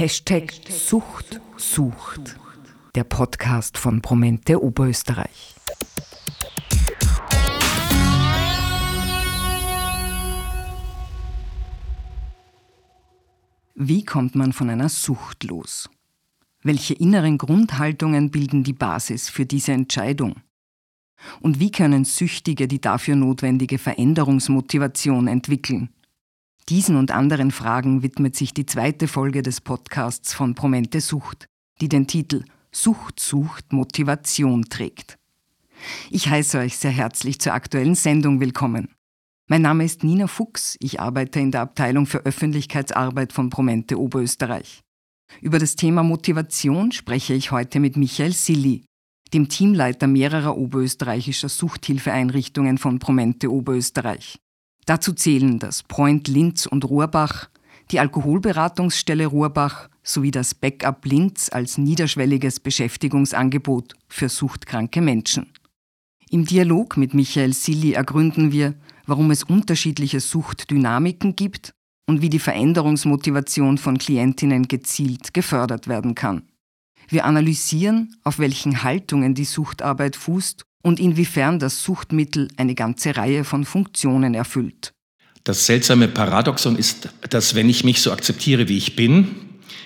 Hashtag Sucht sucht. Der Podcast von Promente Oberösterreich. Wie kommt man von einer Sucht los? Welche inneren Grundhaltungen bilden die Basis für diese Entscheidung? Und wie können Süchtige die dafür notwendige Veränderungsmotivation entwickeln? Diesen und anderen Fragen widmet sich die zweite Folge des Podcasts von Promente Sucht, die den Titel Sucht sucht Motivation trägt. Ich heiße euch sehr herzlich zur aktuellen Sendung willkommen. Mein Name ist Nina Fuchs, ich arbeite in der Abteilung für Öffentlichkeitsarbeit von Promente Oberösterreich. Über das Thema Motivation spreche ich heute mit Michael Silli, dem Teamleiter mehrerer oberösterreichischer Suchthilfeeinrichtungen von Promente Oberösterreich. Dazu zählen das Point Linz und Rohrbach, die Alkoholberatungsstelle Rohrbach sowie das Backup Linz als niederschwelliges Beschäftigungsangebot für suchtkranke Menschen. Im Dialog mit Michael Silli ergründen wir, warum es unterschiedliche Suchtdynamiken gibt und wie die Veränderungsmotivation von Klientinnen gezielt gefördert werden kann. Wir analysieren, auf welchen Haltungen die Suchtarbeit fußt und inwiefern das Suchtmittel eine ganze Reihe von Funktionen erfüllt. Das seltsame Paradoxon ist, dass wenn ich mich so akzeptiere, wie ich bin,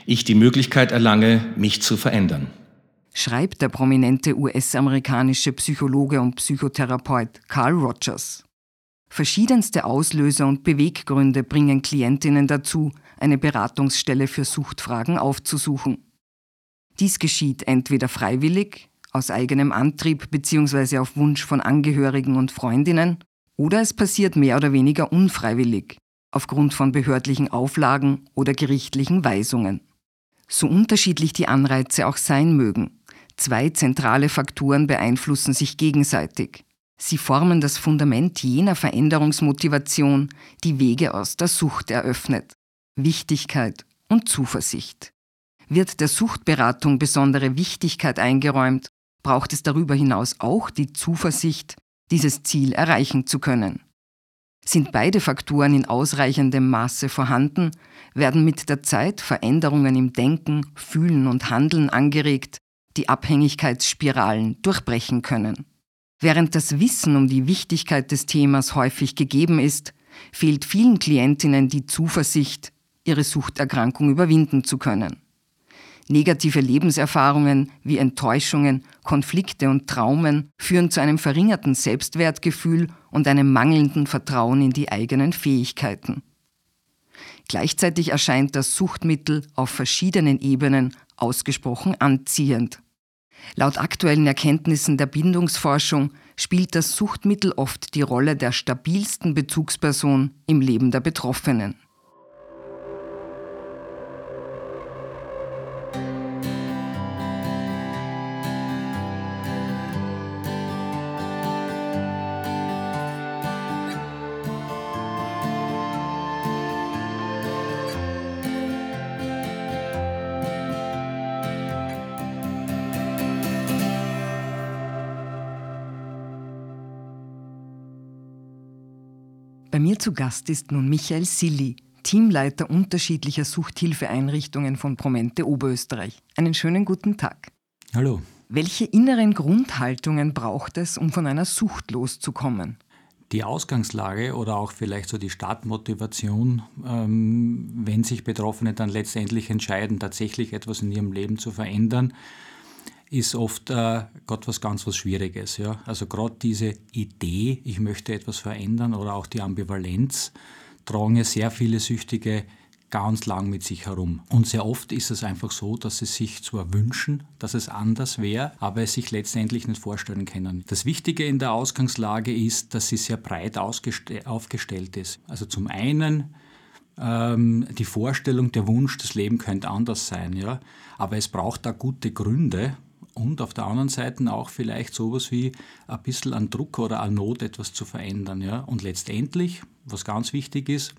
ich die Möglichkeit erlange, mich zu verändern. Schreibt der prominente US-amerikanische Psychologe und Psychotherapeut Carl Rogers. Verschiedenste Auslöser und Beweggründe bringen Klientinnen dazu, eine Beratungsstelle für Suchtfragen aufzusuchen. Dies geschieht entweder freiwillig, aus eigenem Antrieb bzw. auf Wunsch von Angehörigen und Freundinnen, oder es passiert mehr oder weniger unfreiwillig, aufgrund von behördlichen Auflagen oder gerichtlichen Weisungen. So unterschiedlich die Anreize auch sein mögen, zwei zentrale Faktoren beeinflussen sich gegenseitig. Sie formen das Fundament jener Veränderungsmotivation, die Wege aus der Sucht eröffnet. Wichtigkeit und Zuversicht. Wird der Suchtberatung besondere Wichtigkeit eingeräumt, braucht es darüber hinaus auch die Zuversicht, dieses Ziel erreichen zu können. Sind beide Faktoren in ausreichendem Maße vorhanden, werden mit der Zeit Veränderungen im Denken, Fühlen und Handeln angeregt, die Abhängigkeitsspiralen durchbrechen können. Während das Wissen um die Wichtigkeit des Themas häufig gegeben ist, fehlt vielen Klientinnen die Zuversicht, ihre Suchterkrankung überwinden zu können. Negative Lebenserfahrungen wie Enttäuschungen, Konflikte und Traumen führen zu einem verringerten Selbstwertgefühl und einem mangelnden Vertrauen in die eigenen Fähigkeiten. Gleichzeitig erscheint das Suchtmittel auf verschiedenen Ebenen ausgesprochen anziehend. Laut aktuellen Erkenntnissen der Bindungsforschung spielt das Suchtmittel oft die Rolle der stabilsten Bezugsperson im Leben der Betroffenen. Zu Gast ist nun Michael Silli, Teamleiter unterschiedlicher Suchthilfeeinrichtungen von Promente Oberösterreich. Einen schönen guten Tag. Hallo. Welche inneren Grundhaltungen braucht es, um von einer Sucht loszukommen? Die Ausgangslage oder auch vielleicht so die Startmotivation, ähm, wenn sich Betroffene dann letztendlich entscheiden, tatsächlich etwas in ihrem Leben zu verändern, ist oft äh, Gott was ganz was Schwieriges. Ja? Also gerade diese Idee, ich möchte etwas verändern oder auch die Ambivalenz, tragen ja sehr viele Süchtige ganz lang mit sich herum. Und sehr oft ist es einfach so, dass sie sich zwar wünschen, dass es anders wäre, aber es sich letztendlich nicht vorstellen können. Das Wichtige in der Ausgangslage ist, dass sie sehr breit aufgestellt ist. Also zum einen ähm, die Vorstellung, der Wunsch, das Leben könnte anders sein, ja. Aber es braucht da gute Gründe, und auf der anderen Seite auch vielleicht sowas wie ein bisschen an Druck oder an Not etwas zu verändern. Ja? Und letztendlich, was ganz wichtig ist,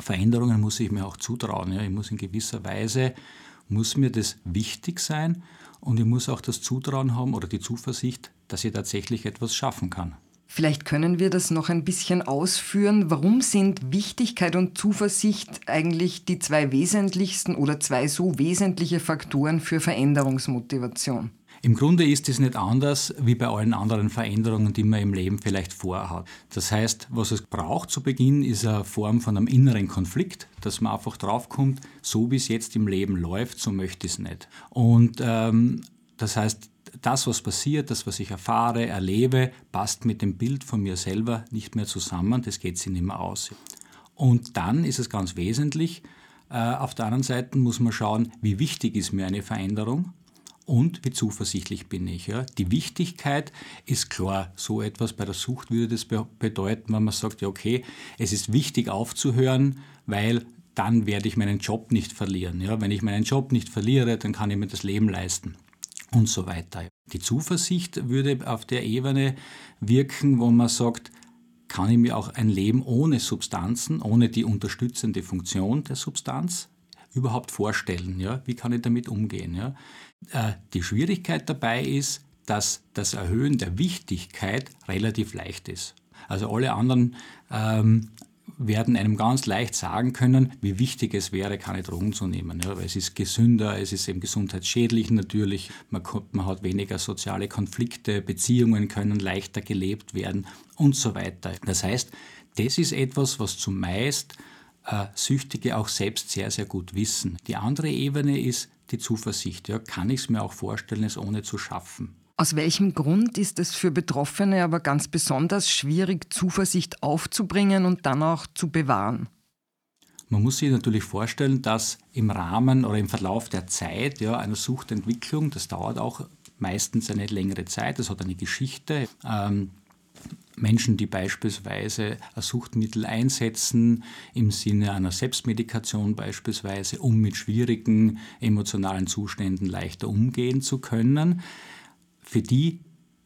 Veränderungen muss ich mir auch zutrauen. Ja? Ich muss in gewisser Weise, muss mir das wichtig sein und ich muss auch das Zutrauen haben oder die Zuversicht, dass ich tatsächlich etwas schaffen kann. Vielleicht können wir das noch ein bisschen ausführen. Warum sind Wichtigkeit und Zuversicht eigentlich die zwei wesentlichsten oder zwei so wesentliche Faktoren für Veränderungsmotivation? Im Grunde ist es nicht anders wie bei allen anderen Veränderungen, die man im Leben vielleicht vorhat. Das heißt, was es braucht zu Beginn, ist eine Form von einem inneren Konflikt, dass man einfach draufkommt, so wie es jetzt im Leben läuft, so möchte ich es nicht. Und ähm, das heißt, das, was passiert, das, was ich erfahre, erlebe, passt mit dem Bild von mir selber nicht mehr zusammen, das geht sich nicht mehr aus. Und dann ist es ganz wesentlich, äh, auf der anderen Seite muss man schauen, wie wichtig ist mir eine Veränderung und wie zuversichtlich bin ich. Ja? Die Wichtigkeit ist klar, so etwas bei der Sucht würde das bedeuten, wenn man sagt, ja okay, es ist wichtig aufzuhören, weil dann werde ich meinen Job nicht verlieren. Ja? Wenn ich meinen Job nicht verliere, dann kann ich mir das Leben leisten und so weiter. Die Zuversicht würde auf der Ebene wirken, wo man sagt, kann ich mir auch ein Leben ohne Substanzen, ohne die unterstützende Funktion der Substanz überhaupt vorstellen? Ja? Wie kann ich damit umgehen? Ja? Äh, die Schwierigkeit dabei ist, dass das Erhöhen der Wichtigkeit relativ leicht ist. Also alle anderen ähm, werden einem ganz leicht sagen können, wie wichtig es wäre, keine Drogen zu nehmen. Ja, weil es ist gesünder, es ist eben gesundheitsschädlich natürlich, man, man hat weniger soziale Konflikte, Beziehungen können leichter gelebt werden und so weiter. Das heißt, das ist etwas, was zumeist äh, Süchtige auch selbst sehr, sehr gut wissen. Die andere Ebene ist die Zuversicht. Ja, kann ich es mir auch vorstellen, es ohne zu schaffen? Aus welchem Grund ist es für Betroffene aber ganz besonders schwierig, Zuversicht aufzubringen und dann auch zu bewahren? Man muss sich natürlich vorstellen, dass im Rahmen oder im Verlauf der Zeit ja, einer Suchtentwicklung, das dauert auch meistens eine längere Zeit, das hat eine Geschichte. Ähm, Menschen, die beispielsweise ein Suchtmittel einsetzen, im Sinne einer Selbstmedikation beispielsweise, um mit schwierigen emotionalen Zuständen leichter umgehen zu können, für die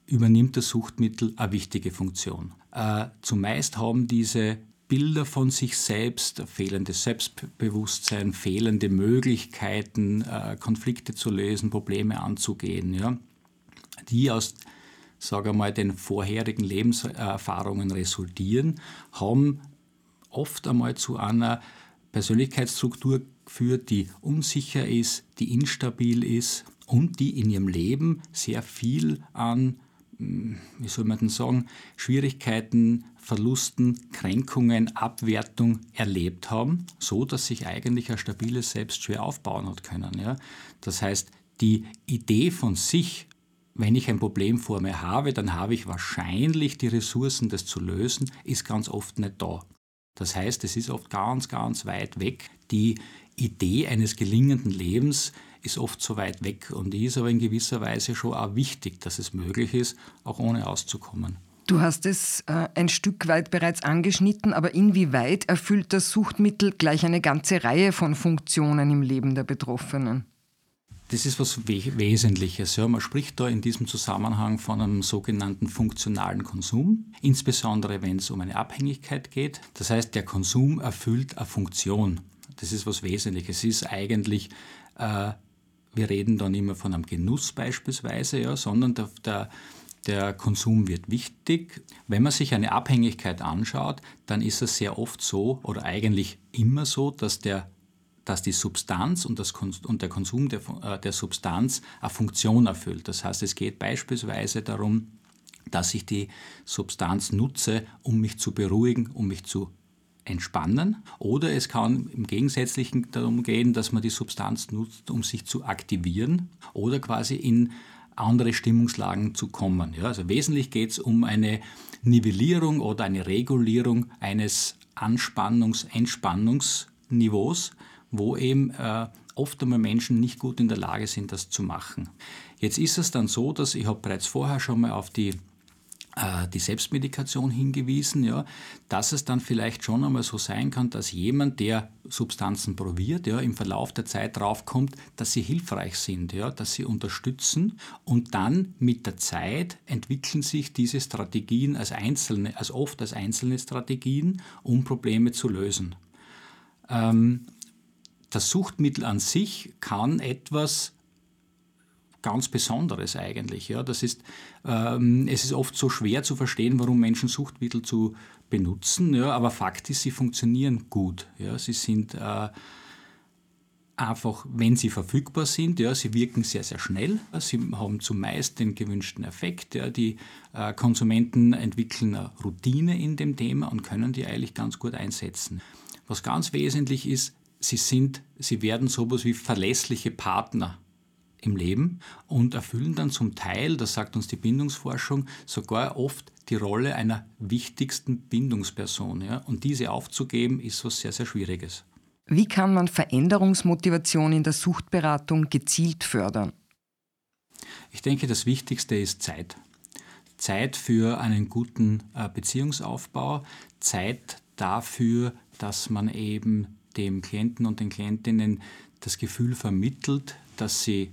übernimmt das Suchtmittel eine wichtige Funktion. Äh, zumeist haben diese Bilder von sich selbst, fehlendes Selbstbewusstsein, fehlende Möglichkeiten, äh, Konflikte zu lösen, Probleme anzugehen, ja, die aus sage mal, den vorherigen Lebenserfahrungen resultieren, haben oft einmal zu einer Persönlichkeitsstruktur geführt, die unsicher ist, die instabil ist, und die in ihrem Leben sehr viel an, hm, wie soll man denn sagen, Schwierigkeiten, Verlusten, Kränkungen, Abwertung erlebt haben, so dass sich eigentlich ein stabiles Selbst schwer aufbauen hat können. Ja? Das heißt, die Idee von sich, wenn ich ein Problem vor mir habe, dann habe ich wahrscheinlich die Ressourcen, das zu lösen, ist ganz oft nicht da. Das heißt, es ist oft ganz, ganz weit weg. Die Idee eines gelingenden Lebens ist oft so weit weg und die ist aber in gewisser Weise schon auch wichtig, dass es möglich ist, auch ohne auszukommen. Du hast es äh, ein Stück weit bereits angeschnitten, aber inwieweit erfüllt das Suchtmittel gleich eine ganze Reihe von Funktionen im Leben der Betroffenen? Das ist was Wesentliches. Ja. Man spricht da in diesem Zusammenhang von einem sogenannten funktionalen Konsum, insbesondere wenn es um eine Abhängigkeit geht. Das heißt, der Konsum erfüllt eine Funktion. Das ist was Wesentliches. Es ist eigentlich äh, wir reden dann immer von einem Genuss beispielsweise, ja, sondern der, der, der Konsum wird wichtig. Wenn man sich eine Abhängigkeit anschaut, dann ist es sehr oft so oder eigentlich immer so, dass der dass die Substanz und, das, und der Konsum der, äh, der Substanz eine Funktion erfüllt. Das heißt, es geht beispielsweise darum, dass ich die Substanz nutze, um mich zu beruhigen, um mich zu entspannen. Oder es kann im Gegensätzlichen darum gehen, dass man die Substanz nutzt, um sich zu aktivieren oder quasi in andere Stimmungslagen zu kommen. Ja, also wesentlich geht es um eine Nivellierung oder eine Regulierung eines Anspannungs-Entspannungsniveaus, wo eben äh, oft einmal Menschen nicht gut in der Lage sind, das zu machen. Jetzt ist es dann so, dass ich habe bereits vorher schon mal auf die äh, die Selbstmedikation hingewiesen, ja, dass es dann vielleicht schon einmal so sein kann, dass jemand, der Substanzen probiert, ja, im Verlauf der Zeit draufkommt, dass sie hilfreich sind, ja, dass sie unterstützen und dann mit der Zeit entwickeln sich diese Strategien als einzelne, als oft als einzelne Strategien, um Probleme zu lösen. Ähm, das Suchtmittel an sich kann etwas ganz Besonderes eigentlich. Ja, das ist, ähm, es ist oft so schwer zu verstehen, warum Menschen Suchtmittel zu benutzen, ja, aber Fakt ist, sie funktionieren gut. Ja, sie sind äh, einfach, wenn sie verfügbar sind, ja, sie wirken sehr, sehr schnell, sie haben zumeist den gewünschten Effekt. Ja, die äh, Konsumenten entwickeln eine Routine in dem Thema und können die eigentlich ganz gut einsetzen. Was ganz wesentlich ist, sie sind, sie werden sowas wie verlässliche Partner im Leben und erfüllen dann zum Teil, das sagt uns die Bindungsforschung, sogar oft die Rolle einer wichtigsten Bindungsperson. Ja? Und diese aufzugeben, ist was sehr, sehr Schwieriges. Wie kann man Veränderungsmotivation in der Suchtberatung gezielt fördern? Ich denke, das Wichtigste ist Zeit. Zeit für einen guten äh, Beziehungsaufbau, Zeit dafür, dass man eben dem Klienten und den Klientinnen das Gefühl vermittelt, dass sie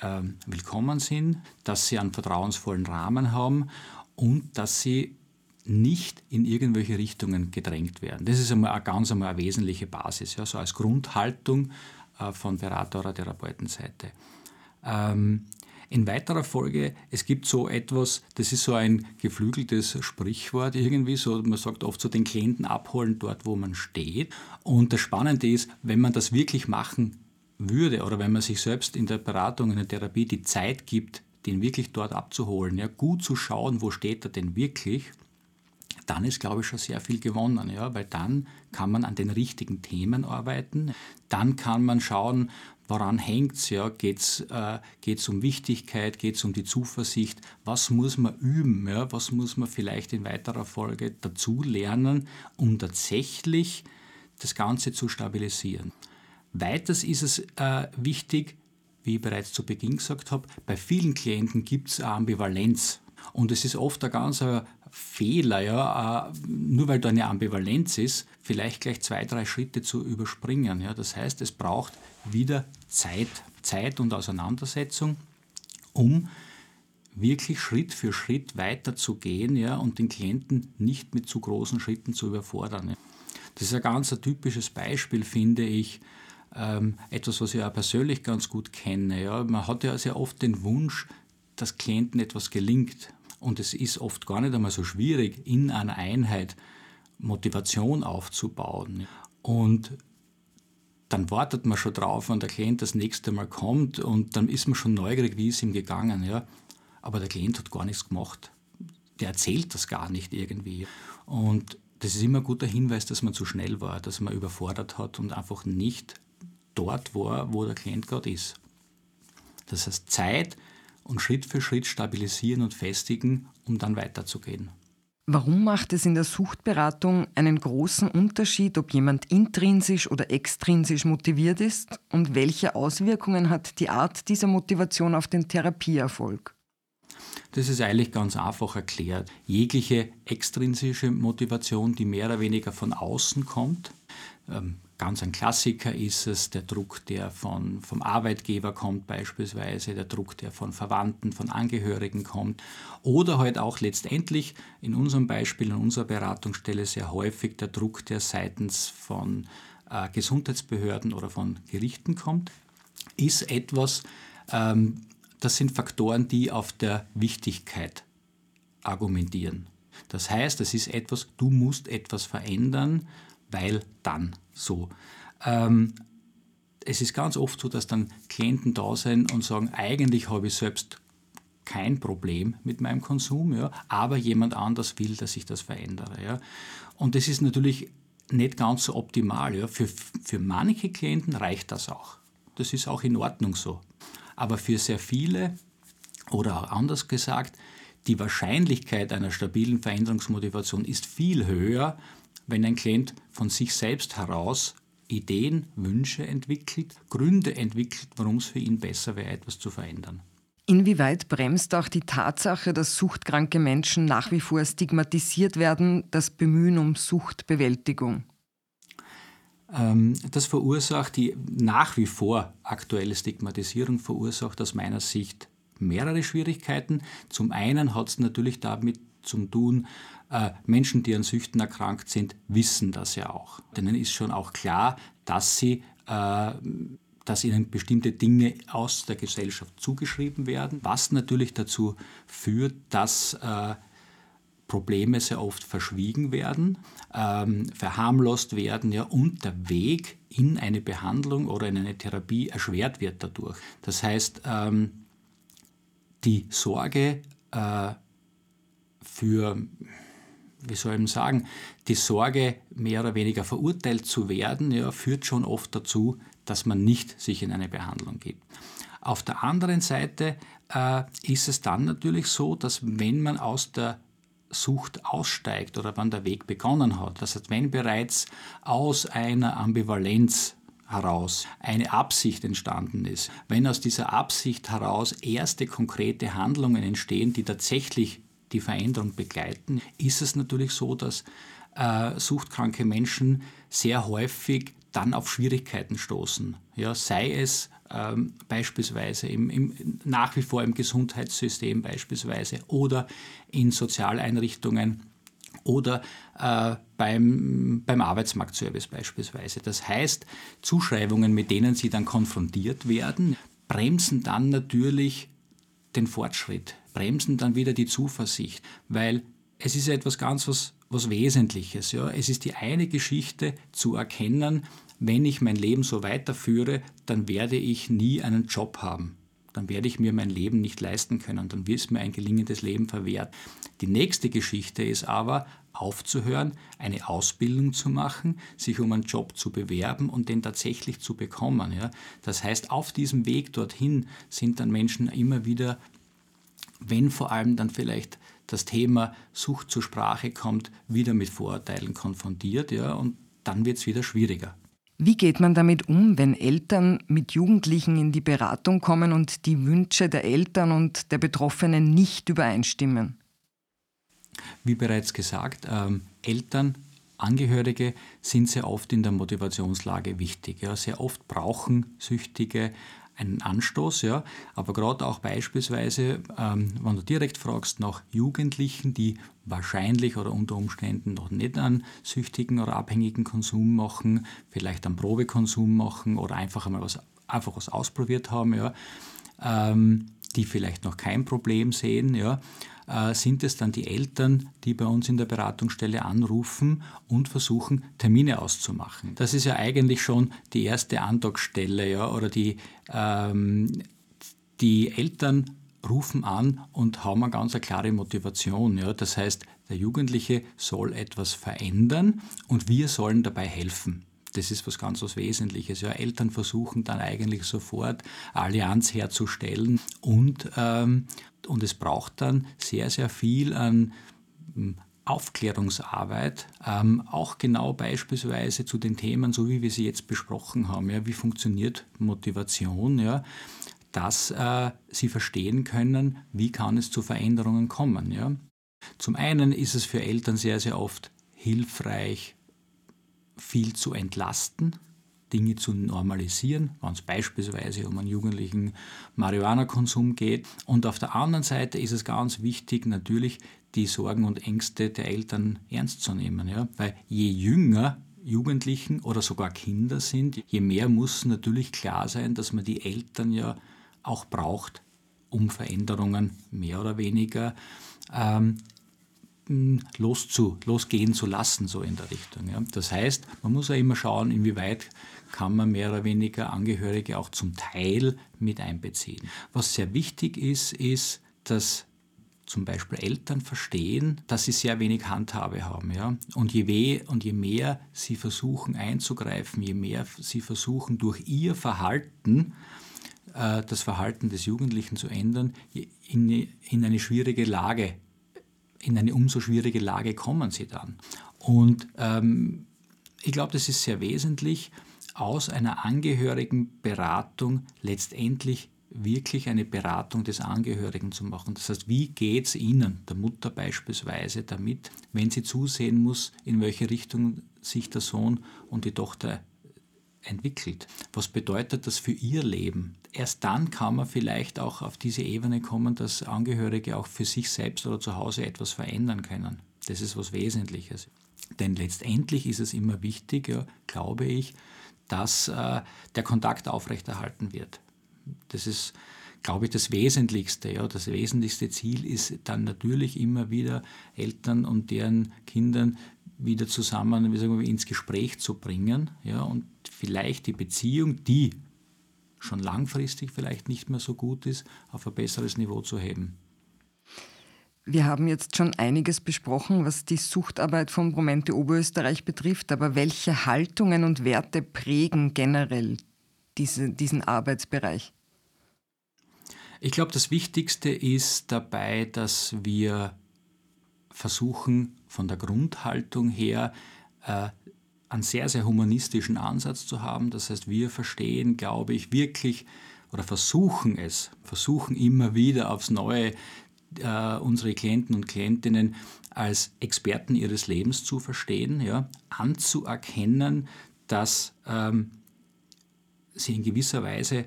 äh, willkommen sind, dass sie einen vertrauensvollen Rahmen haben und dass sie nicht in irgendwelche Richtungen gedrängt werden. Das ist einmal eine ganz einmal eine wesentliche Basis, ja, so als Grundhaltung äh, von Berater- oder Therapeutenseite. Ähm, in weiterer Folge, es gibt so etwas, das ist so ein geflügeltes Sprichwort irgendwie, so man sagt oft so den Klienten abholen dort, wo man steht. Und das Spannende ist, wenn man das wirklich machen würde oder wenn man sich selbst in der Beratung, in der Therapie die Zeit gibt, den wirklich dort abzuholen, ja, gut zu schauen, wo steht er denn wirklich, dann ist, glaube ich, schon sehr viel gewonnen, ja, weil dann kann man an den richtigen Themen arbeiten, dann kann man schauen, woran hängt es, ja, geht es äh, um Wichtigkeit, geht es um die Zuversicht, was muss man üben, ja, was muss man vielleicht in weiterer Folge dazu lernen, um tatsächlich das Ganze zu stabilisieren. Weiters ist es äh, wichtig, wie ich bereits zu Beginn gesagt habe, bei vielen Klienten gibt es Ambivalenz. Und es ist oft ein ganz Fehler, ja, äh, nur weil da eine Ambivalenz ist, vielleicht gleich zwei, drei Schritte zu überspringen. Ja. Das heißt, es braucht wieder Zeit, Zeit und Auseinandersetzung, um wirklich Schritt für Schritt weiterzugehen ja, und den Klienten nicht mit zu großen Schritten zu überfordern. Ja. Das ist ein ganz ein typisches Beispiel, finde ich, ähm, etwas, was ich auch persönlich ganz gut kenne. Ja. Man hat ja sehr oft den Wunsch, dass Klienten etwas gelingt. Und es ist oft gar nicht einmal so schwierig, in einer Einheit Motivation aufzubauen. Und dann wartet man schon drauf, wenn der Klient das nächste Mal kommt und dann ist man schon neugierig, wie es ihm gegangen. Ja? Aber der Klient hat gar nichts gemacht. Der erzählt das gar nicht irgendwie. Und das ist immer ein guter Hinweis, dass man zu schnell war, dass man überfordert hat und einfach nicht dort war, wo der Klient gerade ist. Das heißt, Zeit und Schritt für Schritt stabilisieren und festigen, um dann weiterzugehen. Warum macht es in der Suchtberatung einen großen Unterschied, ob jemand intrinsisch oder extrinsisch motiviert ist und welche Auswirkungen hat die Art dieser Motivation auf den Therapieerfolg? Das ist eigentlich ganz einfach erklärt. Jegliche extrinsische Motivation, die mehr oder weniger von außen kommt, ähm, Ganz ein Klassiker ist es der Druck, der von, vom Arbeitgeber kommt beispielsweise, der Druck, der von Verwandten, von Angehörigen kommt oder halt auch letztendlich in unserem Beispiel, in unserer Beratungsstelle sehr häufig der Druck, der seitens von äh, Gesundheitsbehörden oder von Gerichten kommt, ist etwas, ähm, das sind Faktoren, die auf der Wichtigkeit argumentieren. Das heißt, es ist etwas, du musst etwas verändern, weil dann so. Ähm, es ist ganz oft so, dass dann Klienten da sind und sagen, eigentlich habe ich selbst kein Problem mit meinem Konsum, ja, aber jemand anders will, dass ich das verändere. Ja. Und das ist natürlich nicht ganz so optimal. Ja. Für, für manche Klienten reicht das auch. Das ist auch in Ordnung so. Aber für sehr viele, oder auch anders gesagt, die Wahrscheinlichkeit einer stabilen Veränderungsmotivation ist viel höher, wenn ein Klient von sich selbst heraus Ideen, Wünsche entwickelt, Gründe entwickelt, warum es für ihn besser wäre, etwas zu verändern. Inwieweit bremst auch die Tatsache, dass suchtkranke Menschen nach wie vor stigmatisiert werden, das Bemühen um Suchtbewältigung? Ähm, das verursacht die nach wie vor aktuelle Stigmatisierung, verursacht aus meiner Sicht mehrere Schwierigkeiten. Zum einen hat es natürlich damit zu tun, Menschen, die an Süchten erkrankt sind, wissen das ja auch. Denen ist schon auch klar, dass sie äh, dass ihnen bestimmte Dinge aus der Gesellschaft zugeschrieben werden, was natürlich dazu führt, dass äh, Probleme sehr oft verschwiegen werden, ähm, verharmlost werden ja, und der Weg in eine Behandlung oder in eine Therapie erschwert wird dadurch. Das heißt, ähm, die Sorge äh, für wie soll ich sagen, die Sorge, mehr oder weniger verurteilt zu werden, ja, führt schon oft dazu, dass man nicht sich in eine Behandlung gibt. Auf der anderen Seite äh, ist es dann natürlich so, dass wenn man aus der Sucht aussteigt oder wann der Weg begonnen hat, das heißt, wenn bereits aus einer Ambivalenz heraus eine Absicht entstanden ist, wenn aus dieser Absicht heraus erste konkrete Handlungen entstehen, die tatsächlich die Veränderung begleiten, ist es natürlich so, dass äh, suchtkranke Menschen sehr häufig dann auf Schwierigkeiten stoßen. Ja, sei es ähm, beispielsweise im, im, nach wie vor im Gesundheitssystem beispielsweise oder in Sozialeinrichtungen oder äh, beim, beim Arbeitsmarktservice beispielsweise. Das heißt, Zuschreibungen, mit denen sie dann konfrontiert werden, bremsen dann natürlich den Fortschritt, bremsen dann wieder die Zuversicht, weil es ist etwas ganz was, was Wesentliches. Ja. Es ist die eine Geschichte zu erkennen, wenn ich mein Leben so weiterführe, dann werde ich nie einen Job haben. Dann werde ich mir mein Leben nicht leisten können. Dann wird mir ein gelingendes Leben verwehrt. Die nächste Geschichte ist aber, aufzuhören, eine Ausbildung zu machen, sich um einen Job zu bewerben und den tatsächlich zu bekommen. Ja. Das heißt, auf diesem Weg dorthin sind dann Menschen immer wieder wenn vor allem dann vielleicht das Thema Sucht zur Sprache kommt, wieder mit Vorurteilen konfrontiert, ja, und dann wird es wieder schwieriger. Wie geht man damit um, wenn Eltern mit Jugendlichen in die Beratung kommen und die Wünsche der Eltern und der Betroffenen nicht übereinstimmen? Wie bereits gesagt, ähm, Eltern, Angehörige sind sehr oft in der Motivationslage wichtig. Ja. Sehr oft brauchen Süchtige einen Anstoß, ja. Aber gerade auch beispielsweise, ähm, wenn du direkt fragst nach Jugendlichen, die wahrscheinlich oder unter Umständen noch nicht einen süchtigen oder abhängigen Konsum machen, vielleicht einen Probekonsum machen oder einfach einmal was, einfach was ausprobiert haben, ja, ähm, die vielleicht noch kein Problem sehen, ja, äh, sind es dann die Eltern, die bei uns in der Beratungsstelle anrufen und versuchen, Termine auszumachen. Das ist ja eigentlich schon die erste Andockstelle, ja, oder die, ähm, die Eltern rufen an und haben eine ganz klare Motivation. Ja. Das heißt, der Jugendliche soll etwas verändern und wir sollen dabei helfen. Das ist was ganz was Wesentliches. Ja, Eltern versuchen dann eigentlich sofort Allianz herzustellen und, ähm, und es braucht dann sehr, sehr viel an hm, Aufklärungsarbeit, ähm, auch genau beispielsweise zu den Themen, so wie wir sie jetzt besprochen haben. Ja, wie funktioniert Motivation? Ja, dass äh, sie verstehen können, wie kann es zu Veränderungen kommen. Ja. Zum einen ist es für Eltern sehr, sehr oft hilfreich, viel zu entlasten, Dinge zu normalisieren, wenn es beispielsweise um einen jugendlichen Marihuana-Konsum geht. Und auf der anderen Seite ist es ganz wichtig, natürlich die Sorgen und Ängste der Eltern ernst zu nehmen. Ja? Weil je jünger Jugendlichen oder sogar Kinder sind, je mehr muss natürlich klar sein, dass man die Eltern ja auch braucht, um Veränderungen mehr oder weniger ähm, loszu, losgehen zu lassen, so in der Richtung. Ja. Das heißt, man muss ja immer schauen, inwieweit kann man mehr oder weniger Angehörige auch zum Teil mit einbeziehen. Was sehr wichtig ist, ist, dass zum Beispiel Eltern verstehen, dass sie sehr wenig Handhabe haben. Ja? Und, je weh, und je mehr sie versuchen einzugreifen, je mehr sie versuchen durch ihr Verhalten äh, das Verhalten des Jugendlichen zu ändern, in, in eine schwierige Lage in eine umso schwierige Lage kommen sie dann. Und ähm, ich glaube, das ist sehr wesentlich, aus einer Angehörigenberatung letztendlich wirklich eine Beratung des Angehörigen zu machen. Das heißt, wie geht es Ihnen, der Mutter beispielsweise, damit, wenn sie zusehen muss, in welche Richtung sich der Sohn und die Tochter entwickelt. Was bedeutet das für ihr Leben? Erst dann kann man vielleicht auch auf diese Ebene kommen, dass Angehörige auch für sich selbst oder zu Hause etwas verändern können. Das ist was Wesentliches. Denn letztendlich ist es immer wichtiger, glaube ich, dass äh, der Kontakt aufrechterhalten wird. Das ist, glaube ich, das Wesentlichste. Ja. Das wesentlichste Ziel ist dann natürlich immer wieder Eltern und deren Kindern wieder zusammen wie sagen wir, ins Gespräch zu bringen ja, und vielleicht die Beziehung, die schon langfristig vielleicht nicht mehr so gut ist, auf ein besseres Niveau zu heben. Wir haben jetzt schon einiges besprochen, was die Suchtarbeit von Promente Oberösterreich betrifft, aber welche Haltungen und Werte prägen generell diese, diesen Arbeitsbereich? Ich glaube, das Wichtigste ist dabei, dass wir versuchen, von der Grundhaltung her äh, einen sehr, sehr humanistischen Ansatz zu haben. Das heißt, wir verstehen, glaube ich, wirklich oder versuchen es, versuchen immer wieder aufs Neue äh, unsere Klienten und Klientinnen als Experten ihres Lebens zu verstehen, ja, anzuerkennen, dass ähm, sie in gewisser Weise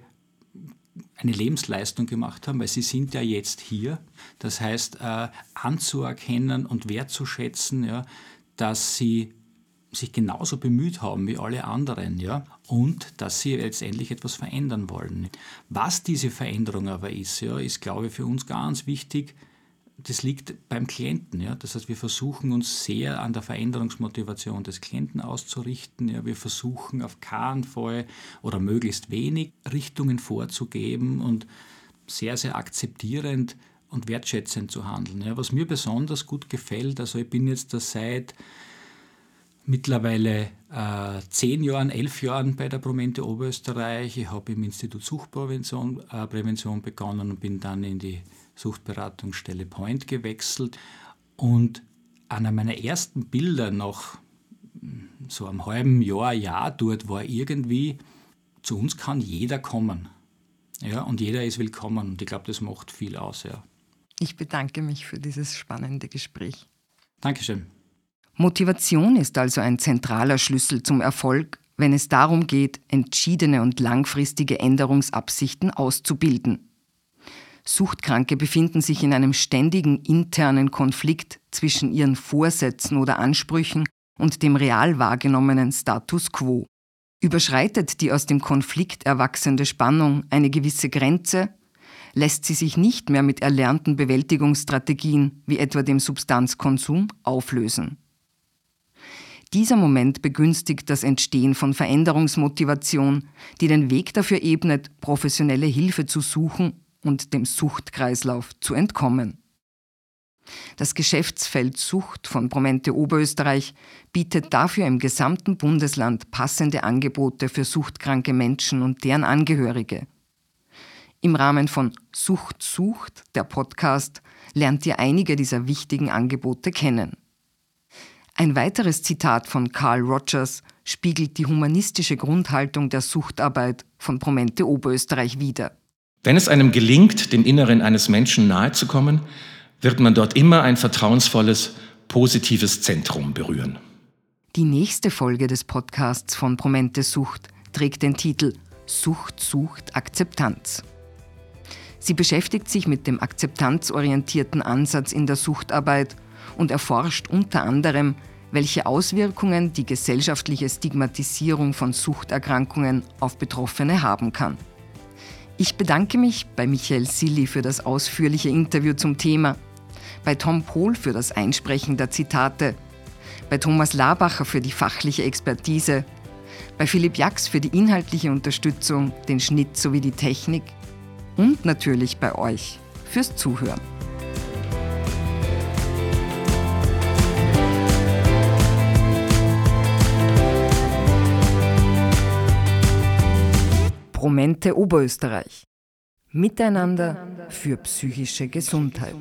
eine Lebensleistung gemacht haben, weil sie sind ja jetzt hier. Das heißt, äh, anzuerkennen und wertzuschätzen, ja, dass sie sich genauso bemüht haben wie alle anderen, ja, und dass sie letztendlich etwas verändern wollen. Was diese Veränderung aber ist, ja, ist, glaube ich, für uns ganz wichtig. Das liegt beim Klienten. Ja. Das heißt, wir versuchen uns sehr an der Veränderungsmotivation des Klienten auszurichten. Ja. Wir versuchen auf keinen Fall oder möglichst wenig Richtungen vorzugeben und sehr, sehr akzeptierend und wertschätzend zu handeln. Ja. Was mir besonders gut gefällt, also ich bin jetzt da seit mittlerweile äh, zehn Jahren, elf Jahren bei der Promente Oberösterreich. Ich habe im Institut Suchtprävention äh, Prävention begonnen und bin dann in die Suchtberatungsstelle Point gewechselt. Und einer meiner ersten Bilder nach hm, so einem halben Jahr, Jahr dort war irgendwie, zu uns kann jeder kommen. Ja, und jeder ist willkommen. Und ich glaube, das macht viel aus. Ja. Ich bedanke mich für dieses spannende Gespräch. Dankeschön. Motivation ist also ein zentraler Schlüssel zum Erfolg, wenn es darum geht, entschiedene und langfristige Änderungsabsichten auszubilden. Suchtkranke befinden sich in einem ständigen internen Konflikt zwischen ihren Vorsätzen oder Ansprüchen und dem real wahrgenommenen Status quo. Überschreitet die aus dem Konflikt erwachsende Spannung eine gewisse Grenze, lässt sie sich nicht mehr mit erlernten Bewältigungsstrategien wie etwa dem Substanzkonsum auflösen. Dieser Moment begünstigt das Entstehen von Veränderungsmotivation, die den Weg dafür ebnet, professionelle Hilfe zu suchen und dem Suchtkreislauf zu entkommen. Das Geschäftsfeld Sucht von Promente Oberösterreich bietet dafür im gesamten Bundesland passende Angebote für suchtkranke Menschen und deren Angehörige. Im Rahmen von Sucht sucht, der Podcast, lernt ihr einige dieser wichtigen Angebote kennen. Ein weiteres Zitat von Carl Rogers spiegelt die humanistische Grundhaltung der Suchtarbeit von Promente Oberösterreich wider. Wenn es einem gelingt, dem Inneren eines Menschen nahezukommen, wird man dort immer ein vertrauensvolles, positives Zentrum berühren. Die nächste Folge des Podcasts von Promente Sucht trägt den Titel Sucht sucht Akzeptanz. Sie beschäftigt sich mit dem akzeptanzorientierten Ansatz in der Suchtarbeit und erforscht unter anderem, welche Auswirkungen die gesellschaftliche Stigmatisierung von Suchterkrankungen auf Betroffene haben kann. Ich bedanke mich bei Michael Silli für das ausführliche Interview zum Thema, bei Tom Pohl für das Einsprechen der Zitate, bei Thomas Labacher für die fachliche Expertise, bei Philipp Jax für die inhaltliche Unterstützung, den Schnitt sowie die Technik und natürlich bei euch fürs Zuhören. Parlamente Oberösterreich. Miteinander für psychische Gesundheit.